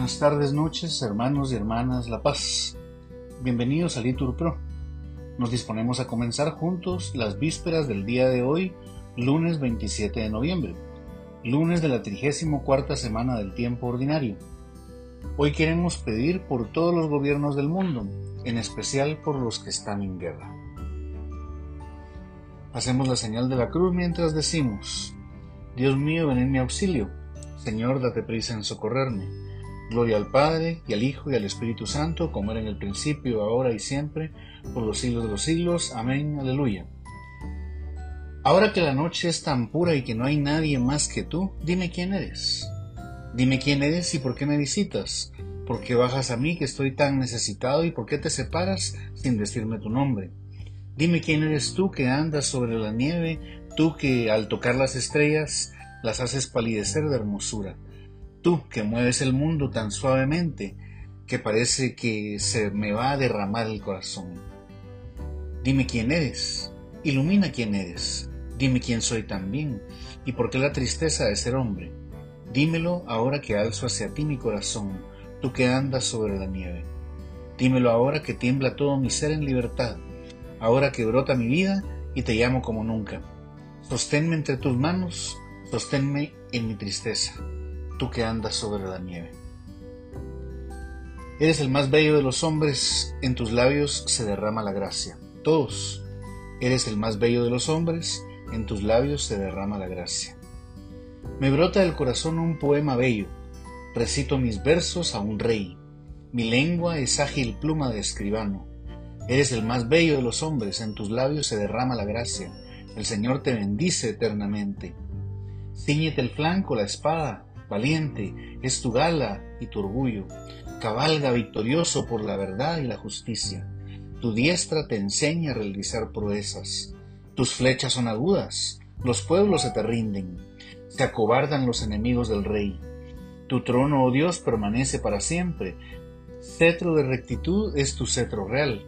Buenas tardes, noches, hermanos y hermanas La Paz. Bienvenidos a Litur Pro. Nos disponemos a comenzar juntos las vísperas del día de hoy, lunes 27 de noviembre, lunes de la 34 semana del tiempo ordinario. Hoy queremos pedir por todos los gobiernos del mundo, en especial por los que están en guerra. Hacemos la señal de la cruz mientras decimos, Dios mío, ven en mi auxilio. Señor, date prisa en socorrerme. Gloria al Padre, y al Hijo, y al Espíritu Santo, como era en el principio, ahora y siempre, por los siglos de los siglos. Amén. Aleluya. Ahora que la noche es tan pura y que no hay nadie más que tú, dime quién eres. Dime quién eres y por qué me visitas. ¿Por qué bajas a mí que estoy tan necesitado y por qué te separas sin decirme tu nombre? Dime quién eres tú que andas sobre la nieve, tú que al tocar las estrellas las haces palidecer de hermosura, tú que mueves el mundo tan suavemente que parece que se me va a derramar el corazón. Dime quién eres, ilumina quién eres, dime quién soy también y por qué la tristeza de ser hombre. Dímelo ahora que alzo hacia ti mi corazón, tú que andas sobre la nieve. Dímelo ahora que tiembla todo mi ser en libertad, ahora que brota mi vida y te llamo como nunca. Sosténme entre tus manos, sosténme en mi tristeza, tú que andas sobre la nieve. Eres el más bello de los hombres, en tus labios se derrama la gracia. Todos, eres el más bello de los hombres, en tus labios se derrama la gracia. Me brota del corazón un poema bello, recito mis versos a un rey. Mi lengua es ágil pluma de escribano. Eres el más bello de los hombres, en tus labios se derrama la gracia. El Señor te bendice eternamente. Cíñete el flanco, la espada, valiente, es tu gala y tu orgullo. Cabalga victorioso por la verdad y la justicia. Tu diestra te enseña a realizar proezas. Tus flechas son agudas, los pueblos se te rinden. Se acobardan los enemigos del rey. Tu trono, oh Dios, permanece para siempre. Cetro de rectitud es tu cetro real.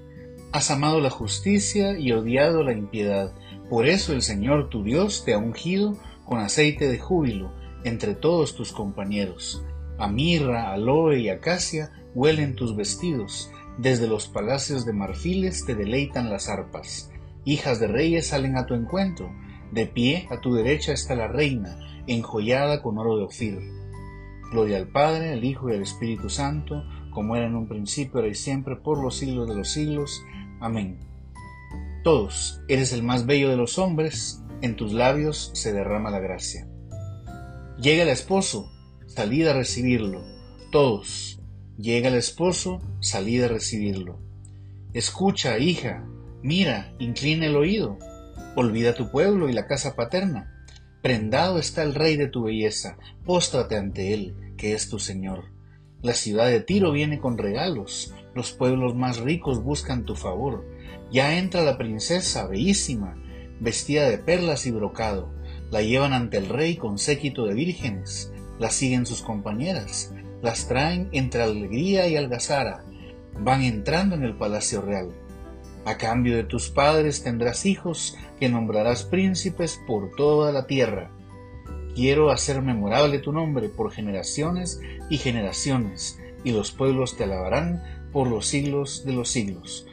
Has amado la justicia y odiado la impiedad. Por eso el Señor tu Dios te ha ungido con aceite de júbilo entre todos tus compañeros. A mirra, aloe y acacia huelen tus vestidos. Desde los palacios de marfiles te deleitan las arpas. Hijas de reyes salen a tu encuentro. De pie a tu derecha está la reina, enjollada con oro de Ofir. Gloria al Padre, al Hijo y al Espíritu Santo, como era en un principio, ahora y siempre, por los siglos de los siglos. Amén. Todos, eres el más bello de los hombres, en tus labios se derrama la gracia. Llega el esposo, salid a recibirlo. Todos, llega el esposo, salid a recibirlo. Escucha, hija, mira, inclina el oído. Olvida tu pueblo y la casa paterna. Prendado está el rey de tu belleza, póstrate ante él, que es tu Señor. La ciudad de Tiro viene con regalos, los pueblos más ricos buscan tu favor. Ya entra la princesa, bellísima, vestida de perlas y brocado. La llevan ante el rey con séquito de vírgenes. La siguen sus compañeras. Las traen entre alegría y algazara. Van entrando en el palacio real. A cambio de tus padres tendrás hijos que nombrarás príncipes por toda la tierra. Quiero hacer memorable tu nombre por generaciones y generaciones, y los pueblos te alabarán por los siglos de los siglos.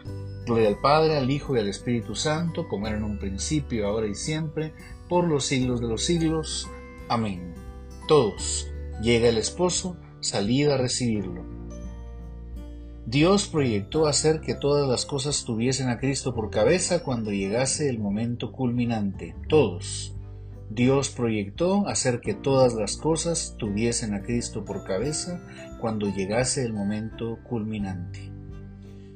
Gloria al Padre, al Hijo y al Espíritu Santo, como era en un principio, ahora y siempre, por los siglos de los siglos. Amén. Todos, llega el esposo, salid a recibirlo. Dios proyectó hacer que todas las cosas tuviesen a Cristo por cabeza cuando llegase el momento culminante. Todos. Dios proyectó hacer que todas las cosas tuviesen a Cristo por cabeza cuando llegase el momento culminante.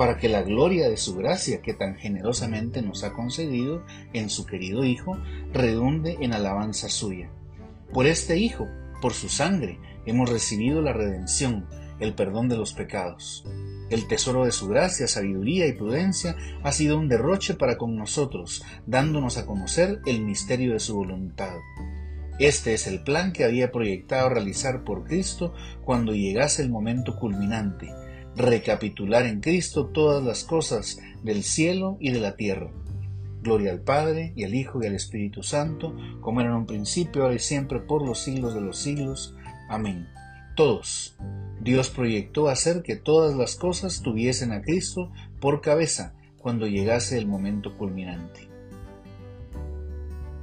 para que la gloria de su gracia que tan generosamente nos ha concedido en su querido Hijo redunde en alabanza suya. Por este Hijo, por su sangre, hemos recibido la redención, el perdón de los pecados. El tesoro de su gracia, sabiduría y prudencia ha sido un derroche para con nosotros, dándonos a conocer el misterio de su voluntad. Este es el plan que había proyectado realizar por Cristo cuando llegase el momento culminante, recapitular en Cristo todas las cosas del cielo y de la tierra. Gloria al Padre, y al Hijo, y al Espíritu Santo, como era en un principio, ahora y siempre, por los siglos de los siglos. Amén. Todos. Dios proyectó hacer que todas las cosas tuviesen a Cristo por cabeza cuando llegase el momento culminante.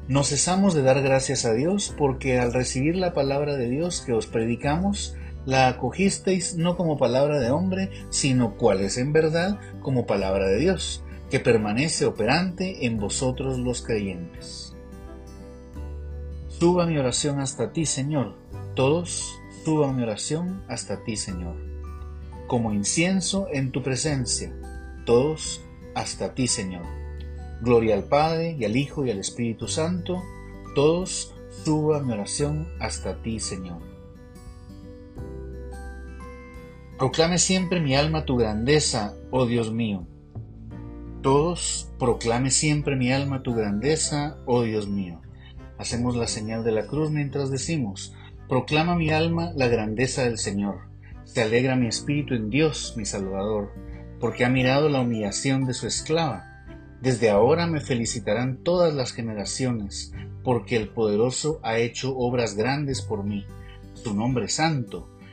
No cesamos de dar gracias a Dios porque al recibir la palabra de Dios que os predicamos, la acogisteis no como palabra de hombre, sino cual es en verdad como palabra de Dios, que permanece operante en vosotros los creyentes. Suba mi oración hasta ti, Señor. Todos suba mi oración hasta ti, Señor. Como incienso en tu presencia. Todos hasta ti, Señor. Gloria al Padre y al Hijo y al Espíritu Santo. Todos suba mi oración hasta ti, Señor. Proclame siempre mi alma tu grandeza, oh Dios mío. Todos proclame siempre mi alma tu grandeza, oh Dios mío. Hacemos la señal de la cruz mientras decimos, proclama mi alma la grandeza del Señor. Se alegra mi espíritu en Dios, mi Salvador, porque ha mirado la humillación de su esclava. Desde ahora me felicitarán todas las generaciones, porque el poderoso ha hecho obras grandes por mí. Su nombre es santo,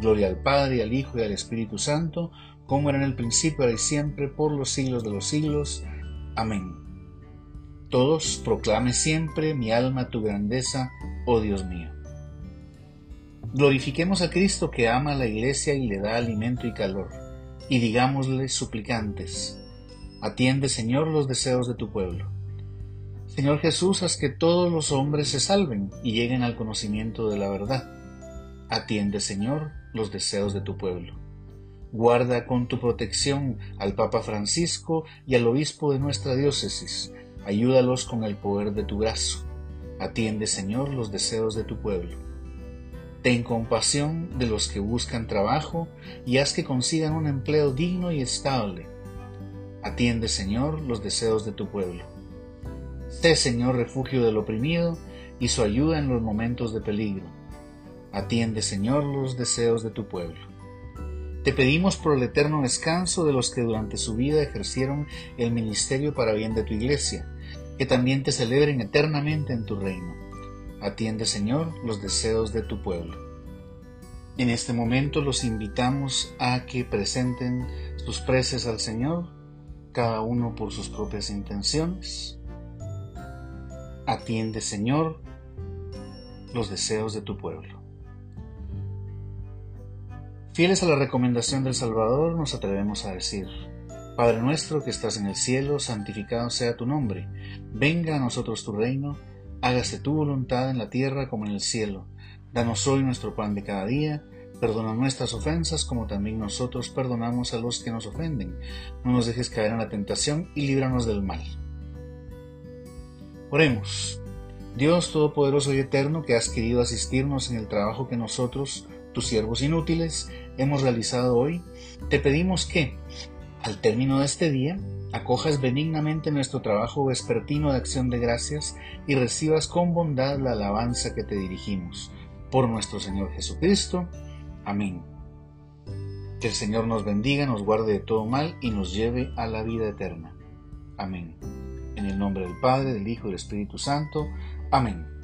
Gloria al Padre, al Hijo y al Espíritu Santo, como era en el principio, ahora y siempre, por los siglos de los siglos. Amén. Todos proclame siempre mi alma tu grandeza, oh Dios mío. Glorifiquemos a Cristo que ama a la iglesia y le da alimento y calor, y digámosle suplicantes, atiende Señor los deseos de tu pueblo. Señor Jesús, haz que todos los hombres se salven y lleguen al conocimiento de la verdad. Atiende Señor los deseos de tu pueblo. Guarda con tu protección al Papa Francisco y al obispo de nuestra diócesis. Ayúdalos con el poder de tu brazo. Atiende, Señor, los deseos de tu pueblo. Ten compasión de los que buscan trabajo y haz que consigan un empleo digno y estable. Atiende, Señor, los deseos de tu pueblo. Sé, Señor, refugio del oprimido y su ayuda en los momentos de peligro. Atiende, Señor, los deseos de tu pueblo. Te pedimos por el eterno descanso de los que durante su vida ejercieron el ministerio para bien de tu iglesia, que también te celebren eternamente en tu reino. Atiende, Señor, los deseos de tu pueblo. En este momento los invitamos a que presenten sus preces al Señor, cada uno por sus propias intenciones. Atiende, Señor, los deseos de tu pueblo. Fieles a la recomendación del Salvador, nos atrevemos a decir, Padre nuestro que estás en el cielo, santificado sea tu nombre, venga a nosotros tu reino, hágase tu voluntad en la tierra como en el cielo. Danos hoy nuestro pan de cada día, perdona nuestras ofensas como también nosotros perdonamos a los que nos ofenden. No nos dejes caer en la tentación y líbranos del mal. Oremos. Dios Todopoderoso y Eterno, que has querido asistirnos en el trabajo que nosotros, tus siervos inútiles, hemos realizado hoy, te pedimos que, al término de este día, acojas benignamente nuestro trabajo vespertino de acción de gracias y recibas con bondad la alabanza que te dirigimos. Por nuestro Señor Jesucristo. Amén. Que el Señor nos bendiga, nos guarde de todo mal y nos lleve a la vida eterna. Amén. En el nombre del Padre, del Hijo y del Espíritu Santo. Amén.